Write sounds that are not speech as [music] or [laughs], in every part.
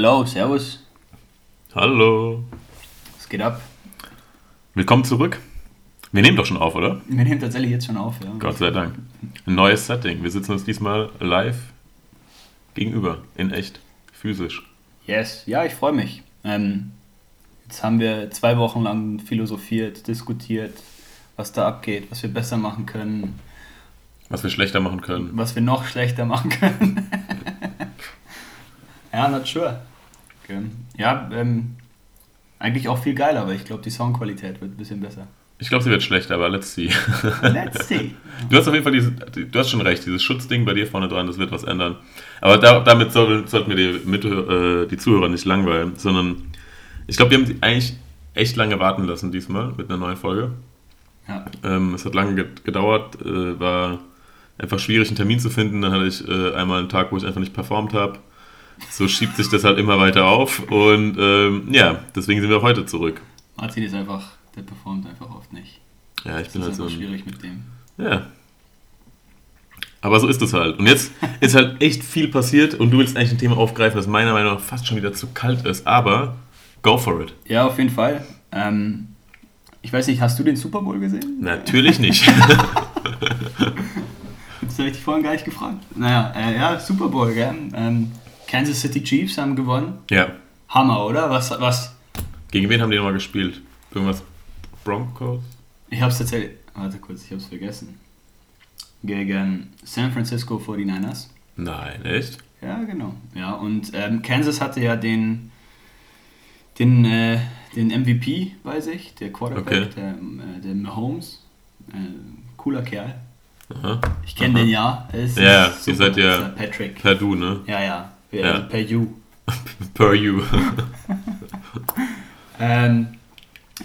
Hello, servus. Hallo. Was geht ab? Willkommen zurück. Wir nehmen doch schon auf, oder? Wir nehmen tatsächlich jetzt schon auf, ja. Gott sei Dank. Ein neues Setting. Wir sitzen uns diesmal live gegenüber, in echt, physisch. Yes, ja, ich freue mich. Ähm, jetzt haben wir zwei Wochen lang philosophiert, diskutiert, was da abgeht, was wir besser machen können, Was wir schlechter machen können. was wir noch schlechter machen können. [laughs] ja, not sure. Okay. Ja, ähm, eigentlich auch viel geiler, aber ich glaube, die Soundqualität wird ein bisschen besser. Ich glaube, sie wird schlechter, aber let's see. [laughs] Let's see. Du hast auf jeden Fall dieses, du hast schon recht, dieses Schutzding bei dir vorne dran, das wird was ändern. Aber da, damit soll, sollten wir die, mit, äh, die Zuhörer nicht langweilen, sondern ich glaube, wir haben die eigentlich echt lange warten lassen diesmal mit einer neuen Folge. Ja. Ähm, es hat lange ge- gedauert, äh, war einfach schwierig, einen Termin zu finden. Dann hatte ich äh, einmal einen Tag, wo ich einfach nicht performt habe. So schiebt sich das halt immer weiter auf und ähm, ja, deswegen sind wir auch heute zurück. Martin ist einfach, der performt einfach oft nicht. Ja, ich Das bin halt so schwierig mit dem. Ja. Aber so ist es halt. Und jetzt ist halt echt viel passiert und du willst eigentlich ein Thema aufgreifen, das meiner Meinung nach fast schon wieder zu kalt ist. Aber go for it. Ja, auf jeden Fall. Ähm, ich weiß nicht, hast du den Super Bowl gesehen? Natürlich nicht. [laughs] Das habe ich dich vorhin gar nicht gefragt. Naja, äh, ja, Super Bowl, gell? Ähm, Kansas City Chiefs haben gewonnen. ja. Hammer, oder? Was, was? Gegen wen haben die nochmal gespielt? Irgendwas Broncos? Ich hab's tatsächlich. Warte kurz, ich hab's vergessen. Gegen San Francisco 49ers. Nein, echt? Ja, genau. Ja, und ähm, Kansas hatte ja den, den, äh, den MVP bei sich, der Quarterback, Okay. der, äh, der Mahomes. Äh, cooler Kerl. Aha. Ich kenne den ja. Er ist Ja, ihr seid ja- Patrick. Per Du, ne? Ja, ja. Per, Ja. per You. [laughs] Per You. [laughs] Ähm,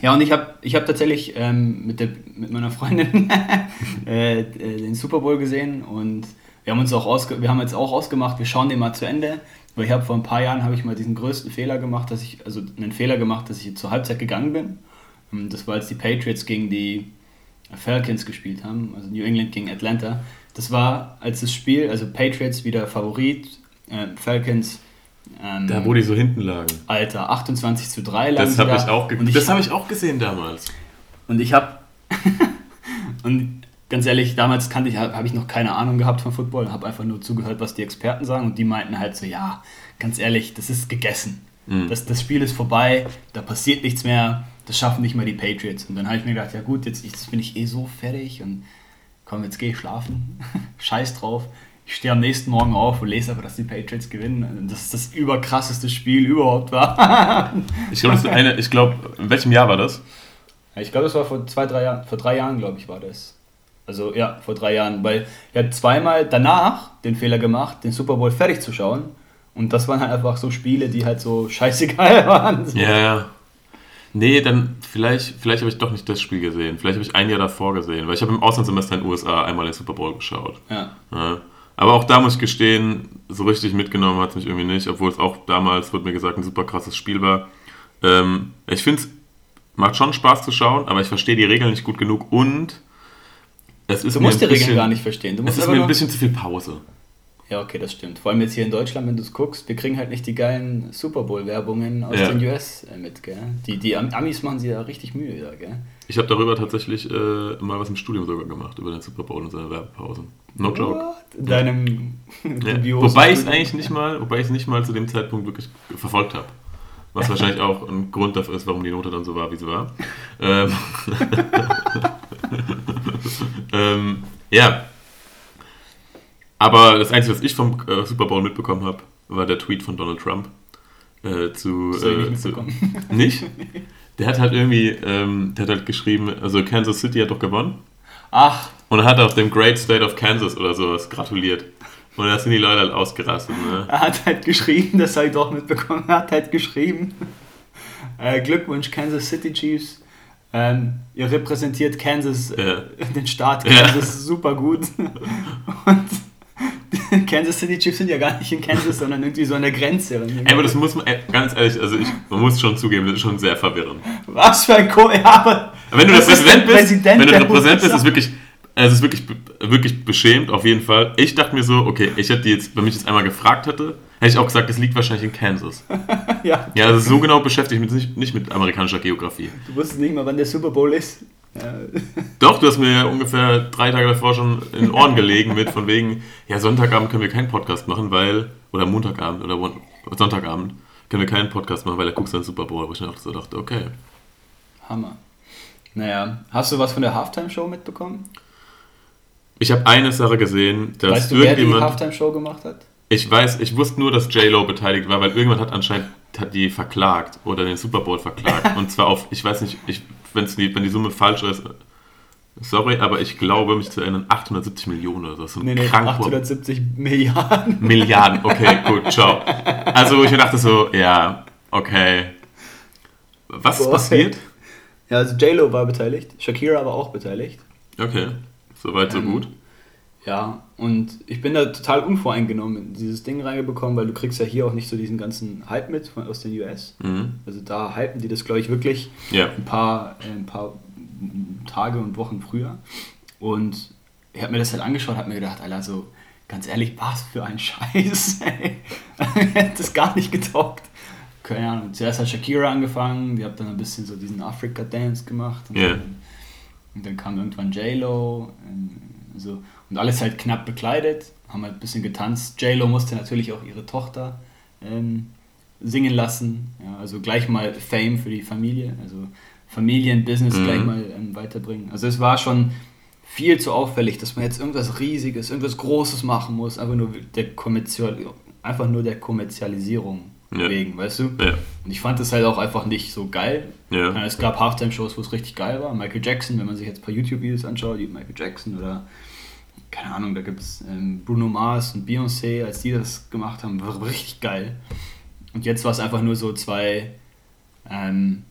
ja, und ich habe ich hab tatsächlich ähm, mit, der, mit meiner Freundin [laughs] äh, äh, den Super Bowl gesehen und wir haben uns auch ausge wir haben jetzt auch ausgemacht, wir schauen den mal zu Ende. Weil ich habe vor ein paar Jahren habe ich mal diesen größten Fehler gemacht, dass ich also einen Fehler gemacht, dass ich zur Halbzeit gegangen bin. Das war als die Patriots gegen die Falcons gespielt haben, also New England gegen Atlanta. Das war als das Spiel, also Patriots wieder Favorit, äh, Falcons ähm, Da, wo die so hinten lagen. Alter, 28 zu 3 lagen Das habe da. ich auch ge ich, Das habe ich auch gesehen damals. und ich habe [laughs] und ganz ehrlich, damals kannte ich habe ich noch keine Ahnung gehabt von Football, habe einfach nur zugehört, was die Experten sagen und die meinten halt so, ja, ganz ehrlich, das ist gegessen. Mhm. Das, das Spiel ist vorbei, da passiert nichts mehr, das schaffen nicht mal die Patriots. Und dann habe ich mir gedacht, ja gut, jetzt, jetzt bin ich eh so fertig und komm, jetzt gehe ich schlafen. [laughs] Scheiß drauf. Ich stehe am nächsten Morgen auf und lese aber, dass die Patriots gewinnen. Und Das ist das überkrasseste Spiel überhaupt war. [laughs] Ich glaube, glaube, in welchem Jahr war das? Ich glaube, das war vor zwei, drei Jahren. Vor drei Jahren, glaube ich, war das. Also ja, vor drei Jahren. Weil ich habe zweimal danach den Fehler gemacht, den Super Bowl fertig zu schauen. Und das waren halt einfach so Spiele, die halt so scheißegal [laughs] waren. So. Ja, ja. Nee, dann vielleicht, vielleicht habe ich doch nicht das Spiel gesehen. Vielleicht habe ich ein Jahr davor gesehen, weil ich habe im Auslandssemester in den USA einmal den Super Bowl geschaut. Ja. Ja. Aber auch da muss ich gestehen, so richtig mitgenommen hat es mich irgendwie nicht, obwohl es auch damals, wurde mir gesagt, ein super krasses Spiel war. Ähm, ich finde es macht schon Spaß zu schauen, aber ich verstehe die Regeln nicht gut genug und es ist Du mir musst die Regeln gar nicht verstehen. Es ist mir ein bisschen zu viel Pause. Ja, okay, das stimmt. Vor allem jetzt hier in Deutschland, wenn du es guckst, wir kriegen halt nicht die geilen Super Bowl-Werbungen aus Ja. den US äh, mit, gell? Die, die Am- Amis machen sich da richtig Mühe, da, gell? Ich habe darüber tatsächlich äh, mal was im Studium sogar gemacht, über den Super Bowl und seine Werbepausen. No joke. What? In deinem Ja. [laughs] Wobei ich es eigentlich nicht mal, wobei ich es nicht mal zu dem Zeitpunkt wirklich verfolgt habe. Was wahrscheinlich auch ein Grund dafür ist, warum die Note dann so war, wie sie war. Ähm, [laughs] ähm, ja. Aber das Einzige, was ich vom äh, Super Bowl mitbekommen habe, war der Tweet von Donald Trump. Äh, zu, äh, [laughs] nicht [laughs] zu, nicht? Der hat halt irgendwie, ähm, der hat halt geschrieben, also Kansas City hat doch gewonnen. Ach, Und er hat auch dem Great State of Kansas oder sowas gratuliert. Und da sind die Leute halt ausgerastet. Ne? er hat halt geschrieben, das habe ich doch mitbekommen, er hat halt geschrieben, [laughs] äh, Glückwunsch Kansas City Chiefs, ähm, ihr repräsentiert Kansas, äh, Ja. den Staat Ja. Kansas super gut. Und [laughs] Kansas City Chiefs sind ja gar nicht in Kansas, sondern irgendwie so an der Grenze. Ey, aber das muss man, ganz ehrlich, also ich, man muss schon zugeben, das ist schon sehr verwirrend. Was für ein Co ja, aber wenn du der Präsident bist, Präsident, wenn du der Präsident bist, ist wirklich, es ist wirklich, wirklich beschämt, auf jeden Fall. Ich dachte mir so, okay, ich hätte jetzt, wenn mich jetzt einmal gefragt hätte, hätte ich auch gesagt, es liegt wahrscheinlich in Kansas. [laughs] ja. Ja, also so genau beschäftigt mich nicht, nicht mit amerikanischer Geografie. Du wusstest nicht mal, wann der Super Bowl ist. Ja. Doch, du hast mir ungefähr drei Tage davor schon in den Ohren gelegen mit von wegen, ja, Sonntagabend können wir keinen Podcast machen, weil, oder Montagabend oder Sonntagabend können wir keinen Podcast machen, weil er guckst dann Super Bowl. Wo ich auch so dachte, okay. Hammer. Naja, hast du was von der Halftime-Show mitbekommen? Ich habe eine Sache gesehen, dass weißt du, irgendjemand... Wer die Halftime-Show gemacht hat? Ich weiß, ich wusste nur, dass J-Lo beteiligt war, weil irgendjemand hat anscheinend hat die verklagt oder den Super Bowl verklagt. [laughs] Und zwar auf, ich weiß nicht, ich, wenn's die, wenn die Summe falsch ist, sorry, aber ich glaube, mich zu erinnern, 870 Millionen oder so. so nee, nee, 870 Milliarden. [laughs] Milliarden, okay, gut, ciao. Also ich dachte so, ja, okay. Was Boah, ist passiert? Ja, also J-Lo war beteiligt, Shakira war auch beteiligt. Okay, soweit, so ähm, gut. Ja, und ich bin da total unvoreingenommen in dieses Ding reingekommen, weil du kriegst ja hier auch nicht so diesen ganzen Hype mit von, aus den US. Mhm. Also da hypen die das, glaube ich, wirklich ja. ein, paar, äh, ein paar Tage und Wochen früher. Und ich habe mir das halt angeschaut, habe mir gedacht, Alter, so ganz ehrlich, was für ein [laughs] Scheiß, ey. [laughs] hätte das gar nicht getaugt. Keine Ahnung, zuerst hat Shakira angefangen, die hat dann ein bisschen so diesen Afrika-Dance gemacht. Und, yeah. dann, und dann kam irgendwann J-Lo. Also, und alles halt knapp bekleidet, haben halt ein bisschen getanzt. J-Lo musste natürlich auch ihre Tochter ähm, singen lassen. Ja, also gleich mal Fame für die Familie, also Familienbusiness mhm. gleich mal ähm, weiterbringen. Also es war schon viel zu auffällig, dass man jetzt irgendwas Riesiges, irgendwas Großes machen muss, einfach nur der, Kommerzial einfach nur der Kommerzialisierung ja. wegen, weißt du? Ja. Und ich fand das halt auch einfach nicht so geil. Ja. Es gab Halftime-Shows, wo es richtig geil war. Michael Jackson, wenn man sich jetzt ein paar YouTube-Videos anschaut, die Michael Jackson oder keine Ahnung, da gibt es ähm, Bruno Mars und Beyoncé, als die das gemacht haben, war [laughs] richtig geil. Und jetzt war es einfach nur so zwei ähm,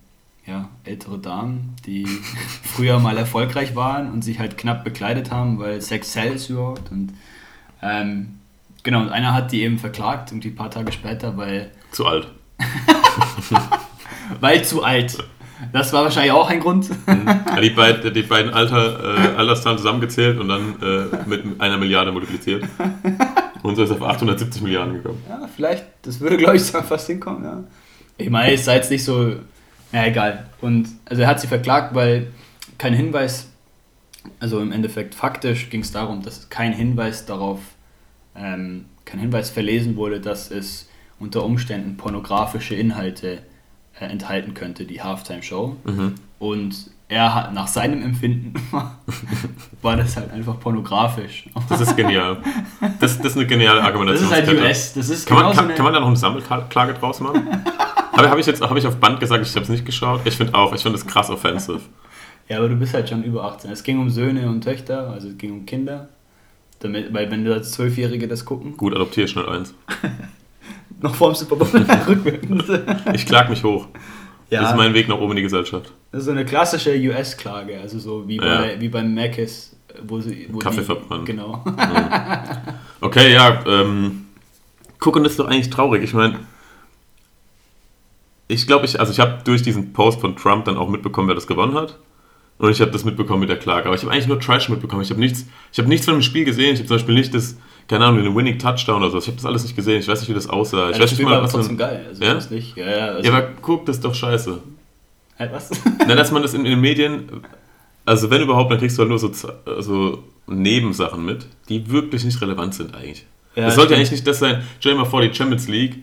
ja, ältere Damen, die [laughs] früher mal erfolgreich waren und sich halt knapp bekleidet haben, weil Sex sells überhaupt. Und ähm, genau, und einer hat die eben verklagt, irgendwie ein paar Tage später, weil. Zu alt. [laughs] weil zu alt. Das war wahrscheinlich auch ein Grund. Mhm. Ja, die, beid, die beiden Alter, äh, Alterszahlen zusammengezählt und dann äh, mit einer Milliarde multipliziert. Und so ist er auf 870 Milliarden gekommen. Ja, vielleicht, das würde, glaube ich, [laughs] fast hinkommen, ja. Ich meine, es sei jetzt nicht so, ja, egal. Und also er hat sie verklagt, weil kein Hinweis, also im Endeffekt faktisch ging es darum, dass kein Hinweis darauf, ähm, kein Hinweis verlesen wurde, dass es unter Umständen pornografische Inhalte äh, enthalten könnte, die Halftime-Show. Mhm. Und er hat nach seinem Empfinden [laughs] war das halt einfach pornografisch. Das ist genial. Das, das ist eine geniale Argumentation. Das ist halt US. Das ist kann, man, kann, kann man da noch eine Sammelklage draus machen? [laughs] aber habe ich jetzt habe ich auf Band gesagt, ich habe es nicht geschaut. Ich finde auch, ich finde das krass offensive. Ja, aber du bist halt schon über 18. Es ging um Söhne und Töchter, also es ging um Kinder. Damit, weil wenn du als Zwölfjährige das gucken. Gut, adoptier schnell eins. [laughs] noch vorm Super Bowl [laughs] rückwirkend. ich klag mich hoch. Ja. Das ist mein Weg nach oben in die Gesellschaft. Das ist so eine klassische US-Klage, also so wie, ja. bei, wie beim Macis, wo sie. Wo Kaffee die, verbrannt. Genau. [laughs] okay, ja. Ähm, gucken ist doch eigentlich traurig. Ich meine, ich glaube, ich, also ich habe durch diesen Post von Trump dann auch mitbekommen, wer das gewonnen hat. Und ich habe das mitbekommen mit der Klage. Aber ich habe eigentlich nur Trash mitbekommen. Ich habe nichts, hab nichts von dem Spiel gesehen. Ich habe zum Beispiel nicht das keine Ahnung, den Winning Touchdown oder so. Ich habe das alles nicht gesehen. Ich weiß nicht, wie das aussah. Ich ja, weiß nicht mal, was trotzdem man, geil. Also ja? Nicht. Ja, ja, also ja, aber guck, das ist doch scheiße. Halt was? [laughs] Na, dass man das in, in, den Medien, also wenn überhaupt, dann kriegst du halt nur so, so Nebensachen mit, die wirklich nicht relevant sind eigentlich. Ja, das sollte stimmt. eigentlich nicht das sein. Stell dir mal vor, die Champions League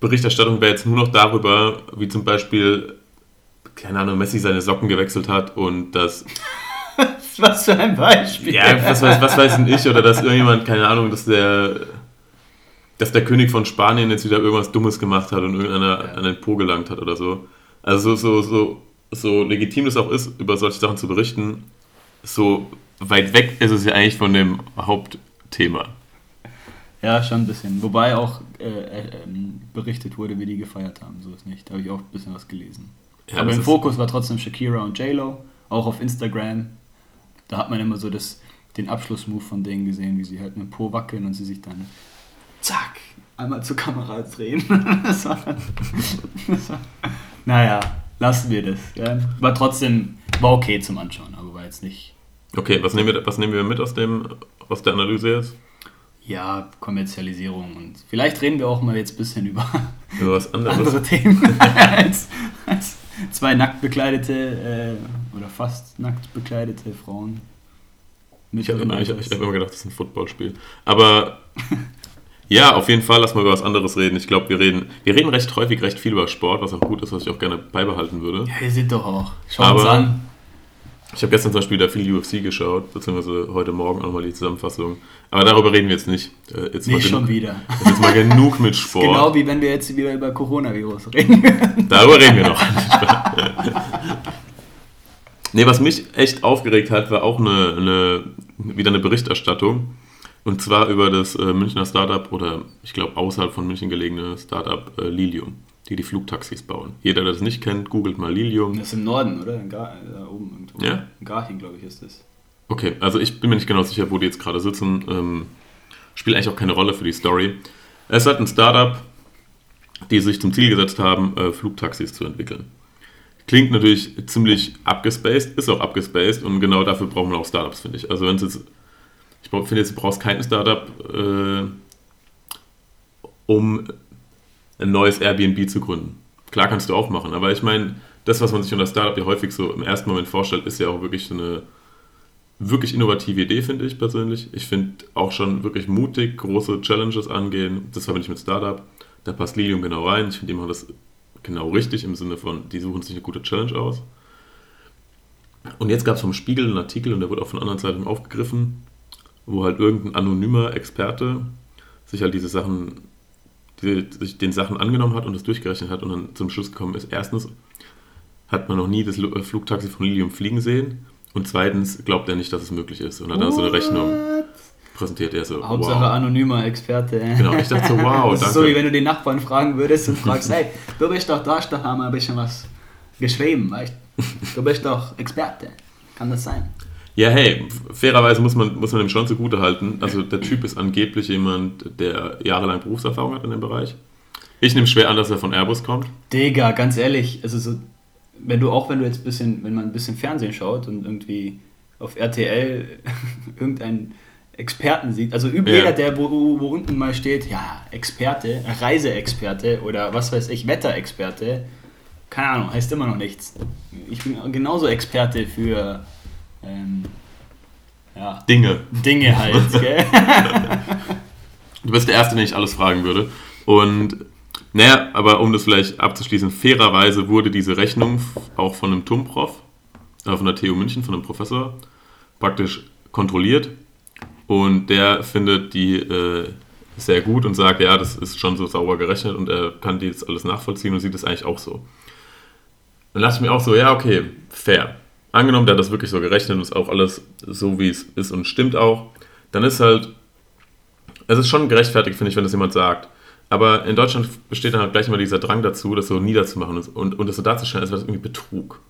Berichterstattung wäre jetzt nur noch darüber, wie zum Beispiel, keine Ahnung, Messi seine Socken gewechselt hat und dass [laughs] was für ein Beispiel. Ja, was weiß, was weiß ich, oder dass irgendjemand, keine Ahnung, dass der, dass der König von Spanien jetzt wieder irgendwas Dummes gemacht hat und irgendeiner ja. an den Po gelangt hat oder so. Also so, so, so legitim es auch ist, über solche Sachen zu berichten, so weit weg ist es ja eigentlich von dem Hauptthema. Ja, schon ein bisschen. Wobei auch äh, äh, berichtet wurde, wie die gefeiert haben. So ist nicht. Da habe ich auch ein bisschen was gelesen. Ja, Aber im Fokus war trotzdem Shakira und J-Lo. Auch auf Instagram da hat man immer so das, den Abschlussmove von denen gesehen, wie sie halt mit dem Po wackeln und sie sich dann zack, einmal zur Kamera drehen. [laughs] das war, das war, naja, lassen wir das. Ja. War trotzdem, war okay zum Anschauen, aber war jetzt nicht Okay, was nehmen wir, was nehmen wir mit aus, dem, aus der Analyse jetzt? Ja, Kommerzialisierung und vielleicht reden wir auch mal jetzt ein bisschen über, über was anderes. andere Themen [laughs] als, als, zwei nackt bekleidete äh, oder fast nackt bekleidete Frauen. Ich habe immer, hab immer gedacht, das ist ein Footballspiel. Aber [laughs] ja, auf jeden Fall, lass mal über was anderes reden. Ich glaube, wir reden, wir reden recht häufig recht viel über Sport, was auch gut ist, was ich auch gerne beibehalten würde. Ja, ihr seht doch auch. Schaut uns an. Ich habe gestern zum Beispiel wieder viel UFC geschaut, beziehungsweise heute Morgen auch nochmal die Zusammenfassung. Aber darüber reden wir jetzt nicht. Äh, jetzt nicht schon wieder. [laughs] Jetzt mal genug mit Sport. genau wie wenn wir jetzt wieder über Coronavirus reden. darüber reden wir noch. [laughs] nee, was mich echt aufgeregt hat, war auch eine, eine wieder eine Berichterstattung. Und zwar über das äh, Münchner Startup oder ich glaube außerhalb von München gelegene Startup äh, Lilium, die die Flugtaxis bauen. Jeder, der das nicht kennt, googelt mal Lilium. Das ist im Norden, oder? In Gar da oben irgendwo. Ja? In Garching, glaube ich, ist das. Okay, also ich bin mir nicht genau sicher, wo die jetzt gerade sitzen. Ähm, spielt eigentlich auch keine Rolle für die Story. Es hat ein Startup, die sich zum Ziel gesetzt haben, äh, Flugtaxis zu entwickeln. Klingt natürlich ziemlich abgespaced, ist auch abgespaced und genau dafür brauchen wir auch Startups, finde ich. Also wenn es jetzt ich finde jetzt, du brauchst kein Startup, äh, um ein neues Airbnb zu gründen. Klar kannst du auch machen, aber ich meine, das, was man sich unter Startup ja häufig so im ersten Moment vorstellt, ist ja auch wirklich so eine wirklich innovative Idee, finde ich persönlich. Ich finde auch schon wirklich mutig, große Challenges angehen. Das verbinde ich mit Startup. Da passt Lilium genau rein. Ich finde, die machen das genau richtig im Sinne von, die suchen sich eine gute Challenge aus. Und jetzt gab es vom Spiegel einen Artikel und der wurde auch von anderen Seiten aufgegriffen, wo halt irgendein anonymer Experte sich halt diese Sachen, sich den Sachen angenommen hat und das durchgerechnet hat und dann zum Schluss gekommen ist, erstens hat man noch nie das äh, Flugtaxi von Lilium fliegen sehen und zweitens glaubt er nicht, dass es möglich ist. Und dann hat er so eine Rechnung präsentiert. Er so, Hauptsache wow. anonymer Experte. Genau, ich dachte so, wow, [laughs] Das ist so, wie wenn du den Nachbarn fragen würdest und fragst, hey, du bist doch da, da haben wir ein bisschen was geschrieben, weißt du? bist doch Experte. Kann das sein? Ja, hey, fairerweise muss man, muss man ihm schon zugute halten. Also der Typ ist angeblich jemand, der jahrelang Berufserfahrung hat in dem Bereich. Ich nehme schwer an, dass er von Airbus kommt. Digga, ganz ehrlich, also so, wenn du auch, wenn du jetzt ein bisschen, wenn man ein bisschen Fernsehen schaut und irgendwie auf RTL [laughs] irgendeinen Experten sieht, also ja. jeder, der wo, wo unten mal steht, ja, Experte, Reiseexperte oder was weiß ich, Wetterexperte, keine Ahnung, heißt immer noch nichts. Ich bin genauso Experte für ähm, ja, Dinge. Dinge halt, [laughs] gell? du bist der Erste, den ich alles fragen würde. Und naja, aber um das vielleicht abzuschließen, fairerweise wurde diese Rechnung auch von einem TUM-Prof, äh, von der TU München, von einem Professor, praktisch kontrolliert. Und der findet die äh, sehr gut und sagt, ja, das ist schon so sauber gerechnet und er kann die jetzt alles nachvollziehen und sieht es eigentlich auch so. Dann lasse ich mir auch so, ja, okay, fair angenommen, der hat das wirklich so gerechnet und ist auch alles so, wie es ist und stimmt auch, dann ist halt, es ist schon gerechtfertigt, finde ich, wenn das jemand sagt. Aber in Deutschland besteht dann halt gleich immer dieser Drang dazu, das so niederzumachen und, und das so darzustellen, als wäre das irgendwie Betrug.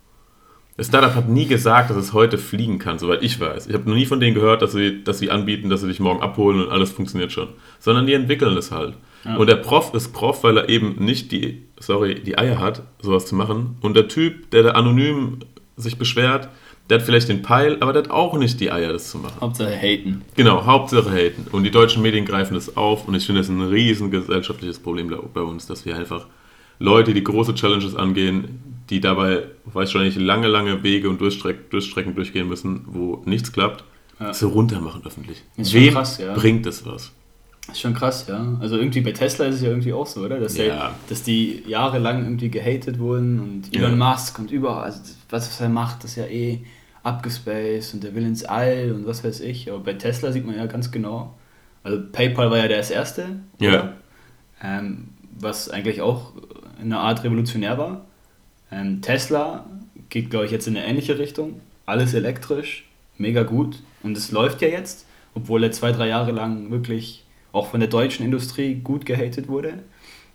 Das Startup hat nie gesagt, dass es heute fliegen kann, soweit ich weiß. Ich habe noch nie von denen gehört, dass sie, dass sie anbieten, dass sie dich morgen abholen und alles funktioniert schon. Sondern die entwickeln es halt. Ja. Und der Prof ist Prof, weil er eben nicht die, sorry, die Eier hat, sowas zu machen. Und der Typ, der da anonym sich beschwert, der hat vielleicht den Peil, aber der hat auch nicht die Eier, das zu machen. Hauptsache haten. Genau, Hauptsache haten. Und die deutschen Medien greifen das auf und ich finde, das ist ein riesen gesellschaftliches Problem bei uns, dass wir einfach Leute, die große Challenges angehen, die dabei, nicht, lange, lange Wege und Durchstreck, Durchstrecken durchgehen müssen, wo nichts klappt, ja. so runter machen öffentlich. Ist Wem krass, ja. bringt das was? Das ist schon krass, ja. Also irgendwie bei Tesla ist es ja irgendwie auch so, oder? Dass, ja. der, dass die jahrelang irgendwie gehatet wurden und Elon ja. Musk und überall, also was, was er macht, das ist ja eh abgespaced und der will ins All und was weiß ich. Aber bei Tesla sieht man ja ganz genau. Also PayPal war ja das erste, ja. Ähm, was eigentlich auch in einer Art revolutionär war. Ähm, Tesla geht, glaube ich, jetzt in eine ähnliche Richtung. Alles elektrisch, mega gut. Und es läuft ja jetzt, obwohl er zwei, drei Jahre lang wirklich auch von der deutschen Industrie gut gehatet wurde.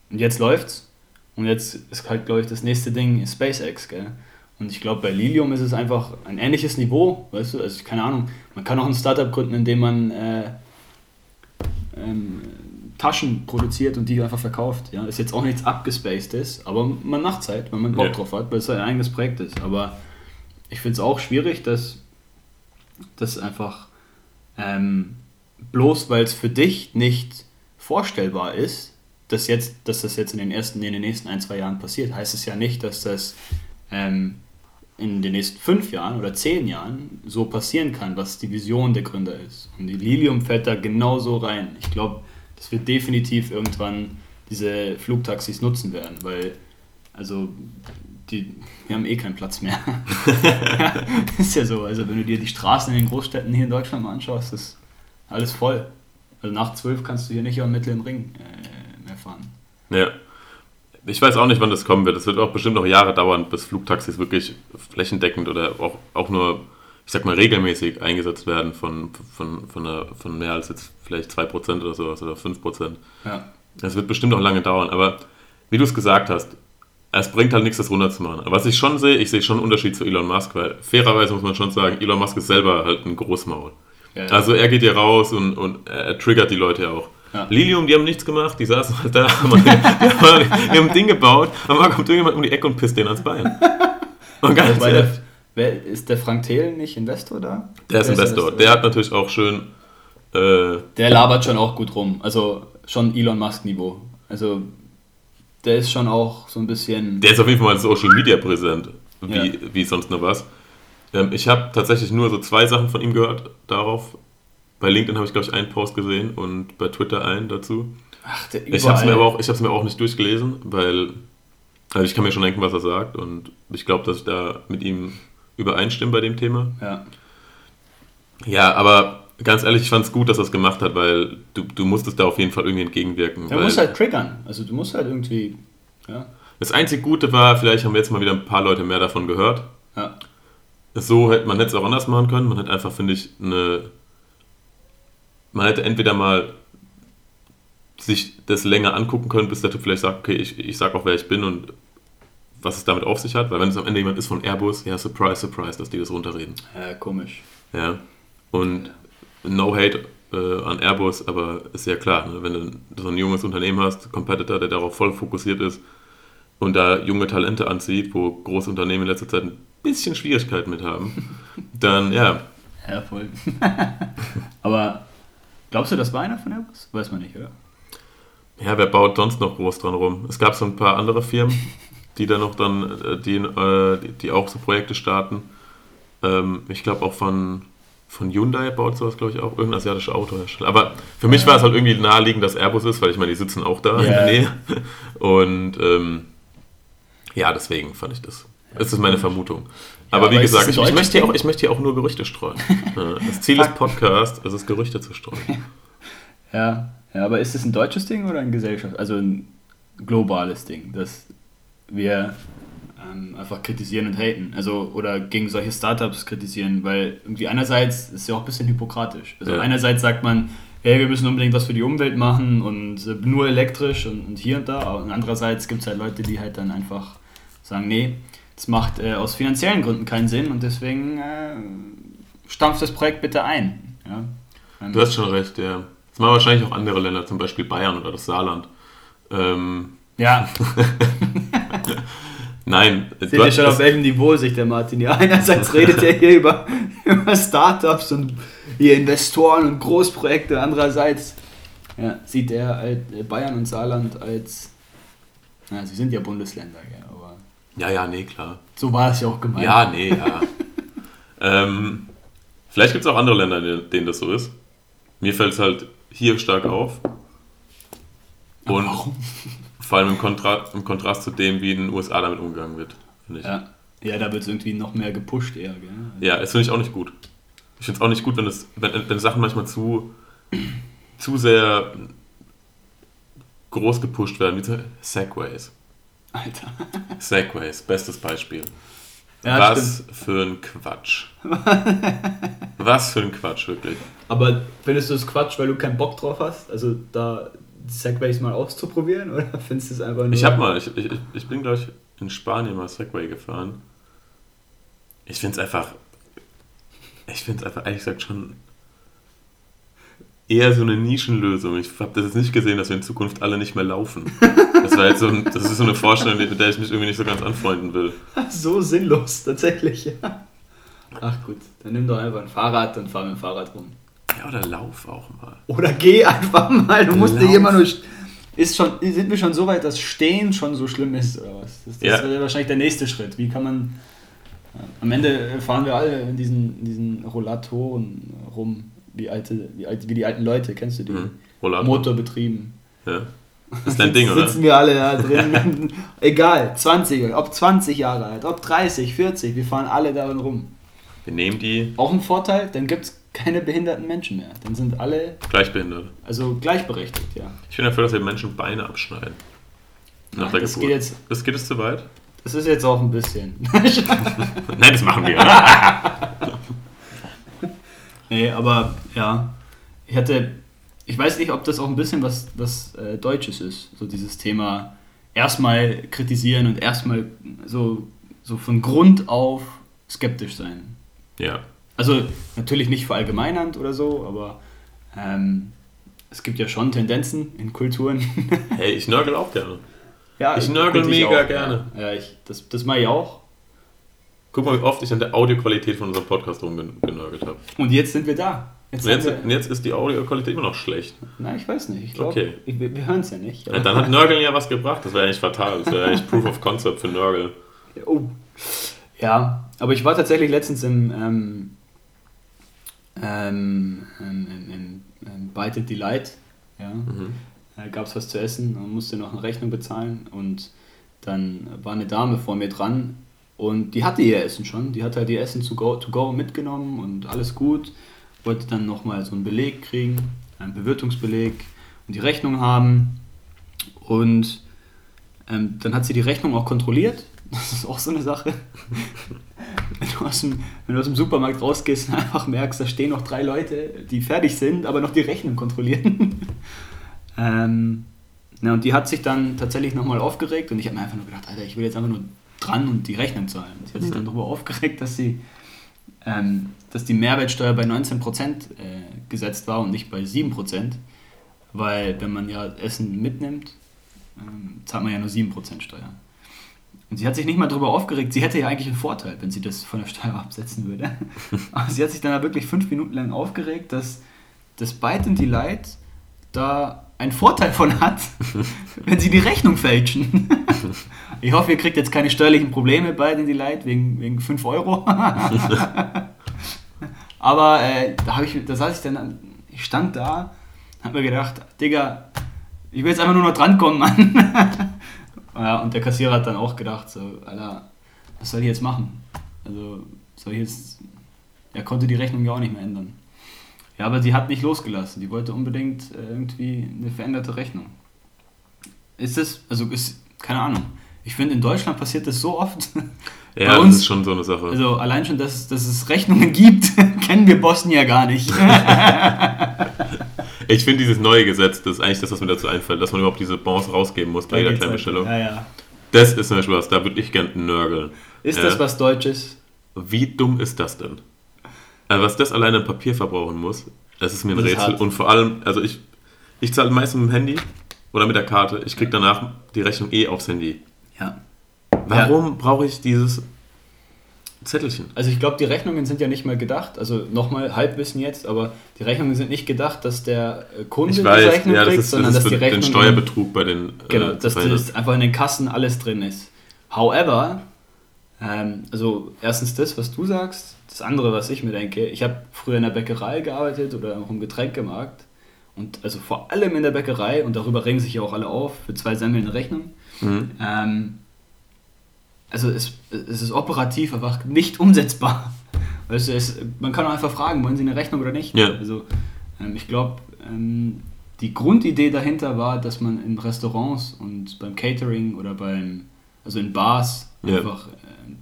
Und jetzt läuft's. Und jetzt ist halt, glaube ich, das nächste Ding SpaceX, gell? Und ich glaube, bei Lilium ist es einfach ein ähnliches Niveau, weißt du? Also, keine Ahnung, man kann auch ein Startup gründen, indem man äh, ähm, Taschen produziert und die einfach verkauft. Ja? Ist jetzt auch nichts abgespacedes, aber man macht halt, wenn man Bock ja. drauf hat, weil es ein eigenes Projekt ist. Aber ich finde es auch schwierig, dass dass einfach ähm, bloß weil es für dich nicht vorstellbar ist, dass, jetzt, dass das jetzt in den, ersten, in den nächsten ein, zwei Jahren passiert, heißt es ja nicht, dass das ähm, in den nächsten fünf Jahren oder zehn Jahren so passieren kann, was die Vision der Gründer ist. Und die Lilium fällt da genauso rein. Ich glaube, dass wir definitiv irgendwann diese Flugtaxis nutzen werden, weil also die, wir haben eh keinen Platz mehr. [laughs] [laughs] ist ja so. Also wenn du dir die Straßen in den Großstädten hier in Deutschland mal anschaust, ist alles voll. Also nach zwölf kannst du hier nicht am mittleren Ring äh, mehr fahren. Ja. Ich weiß auch nicht, wann das kommen wird. Es wird auch bestimmt noch Jahre dauern, bis Flugtaxis wirklich flächendeckend oder auch, auch nur, ich sag mal, regelmäßig eingesetzt werden von, von, von, einer, von mehr als jetzt vielleicht 2% oder sowas oder 5%. Ja. Es wird bestimmt noch lange dauern, aber wie du es gesagt hast, es bringt halt nichts, das runterzumachen. Aber was ich schon sehe, ich sehe schon einen Unterschied zu Elon Musk, weil fairerweise muss man schon sagen, Elon Musk ist selber halt ein Großmaul. Ja, ja. Also er geht hier raus und, und er triggert die Leute ja auch. Ja. Lilium, die haben nichts gemacht, die saßen halt da, [laughs] haben, die, haben, die haben ein Ding gebaut, aber kommt irgendjemand um die Ecke und pisst den ans Bein. [laughs] Und ganz der, wer, ist der Frank Thelen nicht Investor da? Der ist Investor. Investor. Der hat natürlich auch schön. Äh, der labert schon auch gut rum. Also schon Elon Musk-Niveau. Also der ist schon auch so ein bisschen. Der ist auf jeden Fall mal Social Media präsent, wie, ja. wie sonst noch was. Ähm, ich habe tatsächlich nur so zwei Sachen von ihm gehört darauf. Bei LinkedIn habe ich, glaube ich, einen Post gesehen und bei Twitter einen dazu. Ach, der ich habe es mir aber auch, ich mir auch nicht durchgelesen, weil also ich kann mir schon denken, was er sagt und ich glaube, dass ich da mit ihm übereinstimme bei dem Thema. Ja. Ja, aber ganz ehrlich, ich fand es gut, dass er es gemacht hat, weil du, du musstest da auf jeden Fall irgendwie entgegenwirken. Du musst halt triggern. Also du musst halt irgendwie. Ja. Das einzige Gute war, vielleicht haben wir jetzt mal wieder ein paar Leute mehr davon gehört. Ja. So hätte man es auch anders machen können. Man hätte einfach, finde ich, eine. Man hätte entweder mal sich das länger angucken können, bis der Typ vielleicht sagt, okay, ich, ich sag auch, wer ich bin und was es damit auf sich hat. Weil wenn es am Ende jemand ist von Airbus, ja, surprise, surprise, dass die das runterreden. Ja, komisch. Ja. Und no hate äh, an Airbus, aber ist ja klar, ne? wenn du so ein junges Unternehmen hast, Competitor, der darauf voll fokussiert ist und da junge Talente anzieht, wo große Unternehmen in letzter Zeit ein bisschen Schwierigkeiten mit haben, dann ja. Ja, voll. [laughs] aber glaubst du, das war einer von Airbus? Weiß man nicht, oder? Ja, wer baut sonst noch groß dran rum? Es gab so ein paar andere Firmen, die dann noch dann, äh, die, äh, die auch so Projekte starten. Ähm, ich glaube auch von von Hyundai baut sowas, glaube ich, auch. Irgendein asiatischer Autohersteller. Aber für mich war es halt irgendwie naheliegend, dass Airbus ist, weil ich meine, die sitzen auch da yeah. in der Nähe. Und ähm, ja, deswegen fand ich das. Das ist meine Vermutung. Ja, aber wie gesagt, ich, ich, möchte hier auch, ich möchte hier auch nur Gerüchte streuen. das Ziel des Podcasts ist es, Gerüchte zu streuen. [laughs] Ja, ja, aber ist es ein deutsches Ding oder ein Gesellschaft, also ein globales Ding, dass wir ähm, einfach kritisieren und haten. Also, oder gegen solche Startups kritisieren, weil irgendwie einerseits ist ja auch ein bisschen hypokratisch. Also ja. einerseits sagt man, hey, wir müssen unbedingt was für die Umwelt machen und äh, nur elektrisch und, und, hier und da. Und andererseits gibt es halt Leute, die halt dann einfach sagen, nee, das macht äh, aus finanziellen Gründen keinen Sinn und deswegen äh, stampft das Projekt bitte ein. Ja? Du hast schon recht, ja. Das machen wahrscheinlich auch andere Länder, zum Beispiel Bayern oder das Saarland. Ähm, ja. [laughs] Nein. Seht ihr schon, auf welchem Niveau sich der Martin ja [laughs] einerseits redet er hier über, über Startups und hier Investoren und Großprojekte, andererseits ja, sieht er Bayern und Saarland als, na, sie sind ja Bundesländer, ja. Ja, ja, nee, klar. So war es ja auch gemeint. Ja, nee, ja. [laughs] ähm, vielleicht gibt es auch andere Länder, in denen das so ist. Mir fällt es halt hier stark auf. Und Warum? Vor allem im, Kontra im Kontrast zu dem, wie in den USA damit umgegangen wird, finde ich. Ja. ja, da wird es irgendwie noch mehr gepusht eher, gell? Ja, das finde ich auch nicht gut. Ich finde es auch nicht gut, wenn, das, wenn, wenn Sachen manchmal zu, zu sehr groß gepusht werden, wie Segways. Alter. Segways, bestes Beispiel. Ja, Was stimmt. für ein Quatsch. Was für ein Quatsch, wirklich. Aber findest du es Quatsch, weil du keinen Bock drauf hast? Also da Segways mal auszuprobieren oder findest du es einfach nur. Ich habe mal, ich, ich, ich bin, glaube ich, in Spanien mal Segway gefahren. Ich finde es einfach. Ich finde es einfach, ehrlich gesagt, schon eher so eine Nischenlösung. Ich habe das jetzt nicht gesehen, dass wir in Zukunft alle nicht mehr laufen. [laughs] Das war jetzt so das ist so eine Vorstellung, mit der ich mich irgendwie nicht so ganz anfreunden will. [laughs] So sinnlos, tatsächlich, ja. Ach gut, dann nimm doch einfach ein Fahrrad und fahr mit dem Fahrrad rum. Ja, oder lauf auch mal. Oder geh einfach mal, du musst Lauf. nicht immer nur... st- Ist schon, sind wir schon so weit, dass Stehen schon so schlimm ist, oder was? Das, das Ja. wäre wahrscheinlich der nächste Schritt. Wie kann man... Ja, Am Ende fahren wir alle in diesen, in diesen Rollatoren rum, wie, alte, wie, alte, wie die alten Leute, kennst du die? Mhm. Rollator. Motorbetrieben. Ja. Das ist dein Ding, oder? Sitzen wir alle da drin. [laughs] Egal, 20, ob 20 Jahre alt, ob 30, 40, wir fahren alle darin rum. Wir nehmen die Auch ein Vorteil, dann gibt es keine behinderten Menschen mehr. Dann sind alle gleichbehindert. also gleichberechtigt, ja. Ich bin dafür, dass wir Menschen Beine abschneiden. Nach Ach, der das Geburt. geht jetzt- das geht es zu weit? Das ist jetzt auch ein bisschen. [laughs] [laughs] Nein, das machen wir. nee, aber ja, ich hatte, ich weiß nicht, ob das auch ein bisschen was, was äh, Deutsches ist, so dieses Thema erstmal kritisieren und erstmal so, so von Grund auf skeptisch sein. ja. Also natürlich nicht verallgemeinernd oder so, aber ähm, es gibt ja schon Tendenzen in Kulturen. [laughs] Hey, ich nörgel auch gerne. ja, Ich nörgel mega auch, gerne. Ja, ja ich, das, das mache ich auch. Guck mal, wie oft ich an der Audioqualität von unserem Podcast rumgenörgelt habe. Und jetzt sind wir da. Jetzt Und jetzt, und jetzt ist die Audioqualität immer noch schlecht. wir, na, ich weiß nicht. Ich glaube, Okay. wir, wir hören es ja nicht. Ja, dann hat Nörgeln ja was gebracht. Das wäre eigentlich fatal. Das wäre eigentlich Proof of Concept für Nörgel. [laughs] Oh. Ja, aber ich war tatsächlich letztens im, ähm, ähm, im, im, im, Bite Delight. Ja. Mhm. Da gab es was zu essen und musste noch eine Rechnung bezahlen. Und dann war eine Dame vor mir dran und die hatte ihr Essen schon. Die hat halt ihr Essen to go, to go mitgenommen und alles gut. Wollte dann nochmal so einen Beleg kriegen, einen Bewirtungsbeleg und die Rechnung haben. Und ähm, dann hat sie die Rechnung auch kontrolliert. [laughs] Das ist auch so eine Sache. [laughs] Wenn du, aus dem, wenn du aus dem Supermarkt rausgehst und einfach merkst, da stehen noch drei Leute, die fertig sind, aber noch die Rechnung kontrollieren. [laughs] ähm, na, und die hat sich dann tatsächlich nochmal aufgeregt und ich habe mir einfach nur gedacht, Alter, ich will jetzt einfach nur dran und die Rechnung zahlen. Sie hat sich dann darüber aufgeregt, dass sie ähm, dass die Mehrwertsteuer bei 19% äh, gesetzt war und nicht bei 7%, weil wenn man ja Essen mitnimmt, ähm, zahlt man ja nur 7% Steuer. Und sie hat sich nicht mal darüber aufgeregt, sie hätte ja eigentlich einen Vorteil, wenn sie das von der Steuer absetzen würde. [laughs] Aber sie hat sich dann da wirklich fünf Minuten lang aufgeregt, dass das Byte and Delight da einen Vorteil von hat, [laughs] wenn sie die Rechnung fälschen. [laughs] Ich hoffe, ihr kriegt jetzt keine steuerlichen Probleme bei den Delight wegen, wegen 5 Euro. [laughs] Aber äh, da, ich, da saß ich dann, an- ich stand da, hab mir gedacht, Digga, ich will jetzt einfach nur noch drankommen, Mann. [laughs] ja, und der Kassierer hat dann auch gedacht, so, Alter, was soll ich jetzt machen? Also, soll ich jetzt. Er konnte die Rechnung ja auch nicht mehr ändern. Ja, aber sie hat nicht losgelassen. Die wollte unbedingt äh, irgendwie eine veränderte Rechnung. Ist das, also ist, keine Ahnung. Ich finde, in Deutschland passiert das so oft. Ja, Bei das uns- ist schon so eine Sache. Also allein schon, dass, dass es Rechnungen gibt, [laughs] kennen wir Bosnien ja gar nicht. [laughs] Ich finde dieses neue Gesetz, das ist eigentlich das, was mir dazu einfällt, dass man überhaupt diese Bonds rausgeben muss bei jeder geht's kleinen halt- Bestellung. Ja, ja. Das ist zum Beispiel was, da würde ich gerne nörgeln. Ist Ja. das was Deutsches? Wie dumm ist das denn? Also was das alleine an Papier verbrauchen muss, das ist mir ein Das Rätsel. Und vor allem, also ich, ich zahle meistens mit dem Handy oder mit der Karte. Ich kriege danach die Rechnung eh aufs Handy. Ja. Warum brauche ich dieses Zettelchen? Also ich glaube, die Rechnungen sind ja nicht mal gedacht, also nochmal Halbwissen jetzt, aber die Rechnungen sind nicht gedacht, dass der äh, Kunde Ich weiß, Rechnung ja, das kriegt, ist, sondern das dass die Rechnung... den Steuerbetrug bei den Genau, äh, dass das einfach in den Kassen alles drin ist. However, ähm, also erstens das, was du sagst, das andere, was ich mir denke, ich habe früher in der Bäckerei gearbeitet oder auch im Getränkemarkt und also vor allem in der Bäckerei und darüber regen sich ja auch alle auf, für zwei Semmeln eine Rechnung. Mhm. Ähm, also es, es ist operativ einfach nicht umsetzbar. [laughs] Weißt du, es, man kann auch einfach fragen, wollen Sie eine Rechnung oder nicht? Ja. Also ähm, ich glaube, ähm, die Grundidee dahinter war, dass man in Restaurants und beim Catering oder beim, also in Bars Ja. einfach äh,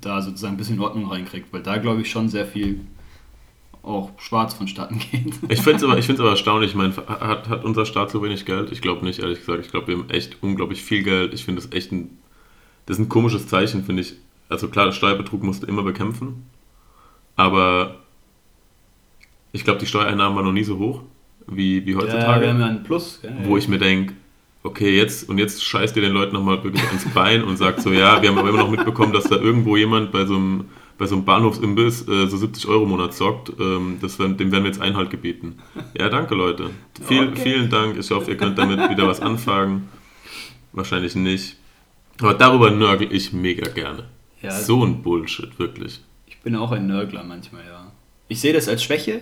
da sozusagen ein bisschen Ordnung reinkriegt, weil da glaube ich schon sehr viel auch schwarz vonstatten geht. [laughs] Ich finde es aber, ich aber erstaunlich. Ich meine, hat, hat unser Staat so wenig Geld? Ich glaube nicht, ehrlich gesagt. Ich glaube, wir haben echt unglaublich viel Geld. Ich finde das echt ein, das ist ein komisches Zeichen, finde ich. Also klar, Steuerbetrug musst du immer bekämpfen. Aber ich glaube, die Steuereinnahmen waren noch nie so hoch wie, wie Ja, heutzutage. wir haben ja einen Plus. gell? wo ich mir denke, okay, jetzt und jetzt scheißt ihr den Leuten nochmal wirklich ans Bein und sagt so, ja, wir haben aber immer noch mitbekommen, dass da irgendwo jemand bei so einem, bei so einem Bahnhofsimbiss äh, so 70 Euro im Monat zockt, ähm, das, werden- dem werden wir jetzt Einhalt gebieten. [laughs] Ja, danke Leute. Viel, Okay. Vielen Dank. Ich hoffe, ihr könnt damit wieder was anfangen. Wahrscheinlich nicht. Aber darüber nörgel ich mega gerne. Ja, So ein Bullshit, wirklich. Ich bin auch ein Nörgler manchmal, ja. Ich sehe das als Schwäche.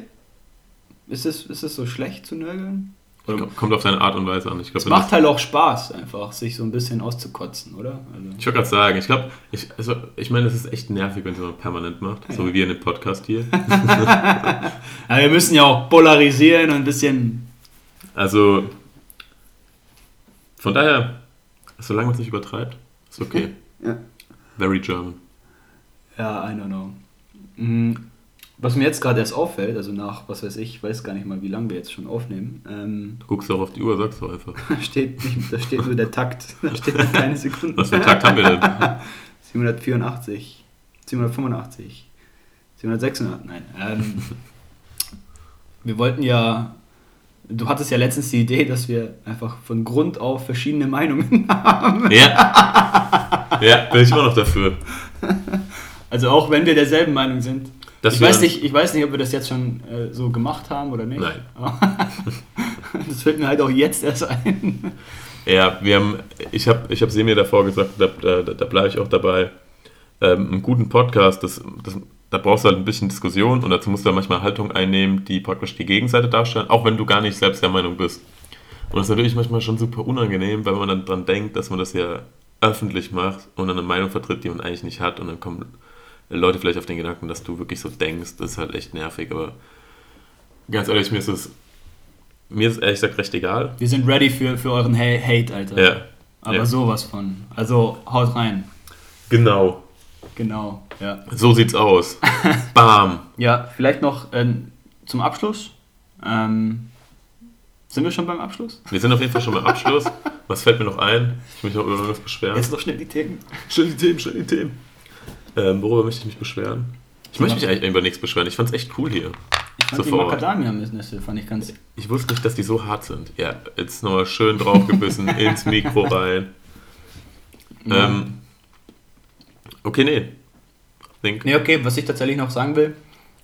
Ist es, ist es so schlecht zu nörgeln? Oder Kommt auf deine Art und Weise an. Ich, glaub, es macht halt auch Spaß, einfach sich so ein bisschen auszukotzen, oder? Also, ich wollte gerade sagen, ich glaube, ich, also, ich meine, es ist echt nervig, wenn es jemand permanent macht. So wie wir in dem Podcast hier. [laughs] ja, wir müssen ja auch polarisieren und ein bisschen. Also, von daher, solange man es nicht übertreibt, ist okay. Ja. Very German. Ja, I don't know. Mhm. Was mir jetzt gerade erst auffällt, also nach, was weiß ich, ich weiß gar nicht mal, wie lange wir jetzt schon aufnehmen, ähm, Du guckst auch auf die Uhr, sagst du einfach. da [laughs] steht, nicht, da steht nur der Takt. Da steht nur keine Sekunden. Was für einen Takt haben wir denn? 784, 785, 786, nein. Ähm, wir wollten ja, du hattest ja letztens die Idee, dass wir einfach von Grund auf verschiedene Meinungen [laughs] haben. Ja. Ja, bin ich immer noch dafür. Also auch wenn wir derselben Meinung sind. Ich, weiß nicht, ich weiß nicht, ob wir das jetzt schon äh, so gemacht haben oder nicht. Nein. [laughs] das fällt mir halt auch jetzt erst ein. Ja, wir haben, ich habe ich hab Semir davor gesagt, da, da, da bleibe ich auch dabei. Ähm, einen guten Podcast, das, das, da brauchst du halt ein bisschen Diskussion und dazu musst du ja manchmal Haltung einnehmen, die praktisch die Gegenseite darstellen, auch wenn du gar nicht selbst der Meinung bist. Und das ist natürlich manchmal schon super unangenehm, weil man dann dran denkt, dass man das ja öffentlich macht und dann eine Meinung vertritt, die man eigentlich nicht hat und dann kommen Leute vielleicht auf den Gedanken, dass du wirklich so denkst, das ist halt echt nervig, aber ganz ehrlich, mir ist es, mir ist ehrlich gesagt recht egal. Wir sind ready für, für euren Ha- Hate, Alter. Ja, Aber ja. sowas von. Also haut rein. genau. Genau, ja. So sieht's aus. [laughs] Bam. Ja, vielleicht noch ähm, zum Abschluss. Ähm, sind wir schon beim Abschluss? Wir sind auf jeden Fall schon beim Abschluss. [laughs] Was fällt mir noch ein? Ich möchte noch über irgendwas beschweren. Jetzt noch schnell die Themen. Schnell die Themen, schnell die Themen. Ähm, worüber möchte ich mich beschweren? Ich möchte mich eigentlich über nichts beschweren. Ich fand's echt cool hier. Ich fand die Sofort. Macadamia-Nüsse, fand ich ganz... Ich wusste nicht, dass die so hart sind. Ja, jetzt nochmal schön draufgebissen, [laughs] ins Mikro rein. Ja. Ähm, okay, nee. Think. Nee, okay, was ich tatsächlich noch sagen will,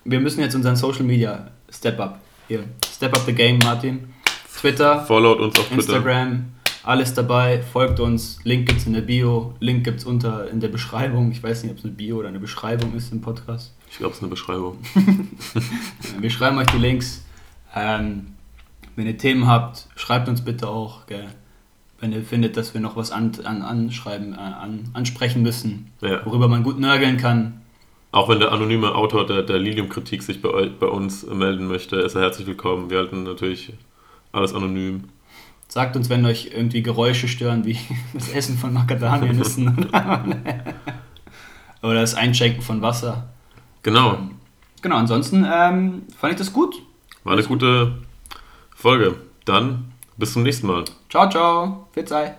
wir müssen jetzt unseren Social Media Step Up. Hier, Step Up the Game, Martin. Twitter, Followt uns auf Twitter. Instagram, alles dabei, folgt uns, Link gibt's in der Bio, Link gibt's unter in der Beschreibung. Ich weiß nicht, ob es eine Bio oder eine Beschreibung ist im Podcast. Ich glaube, es ist eine Beschreibung. [laughs] Wir schreiben euch die Links. Ähm, wenn ihr Themen habt, schreibt uns bitte auch, gell? wenn ihr findet, dass wir noch was an, an, anschreiben, äh, an, ansprechen müssen, Ja. worüber man gut nörgeln kann. Auch wenn der anonyme Autor der, der Lilium-Kritik sich bei, bei uns melden möchte, ist er herzlich willkommen. Wir halten natürlich alles anonym. Sagt uns, wenn euch irgendwie Geräusche stören, wie [laughs] das Essen von Macadamianüssen oder, [laughs] [laughs] oder das Einschenken von Wasser. Genau, Genau, ansonsten ähm, fand ich das gut. war eine gute Folge. Dann bis zum nächsten Mal. Ciao, ciao. Fitzei.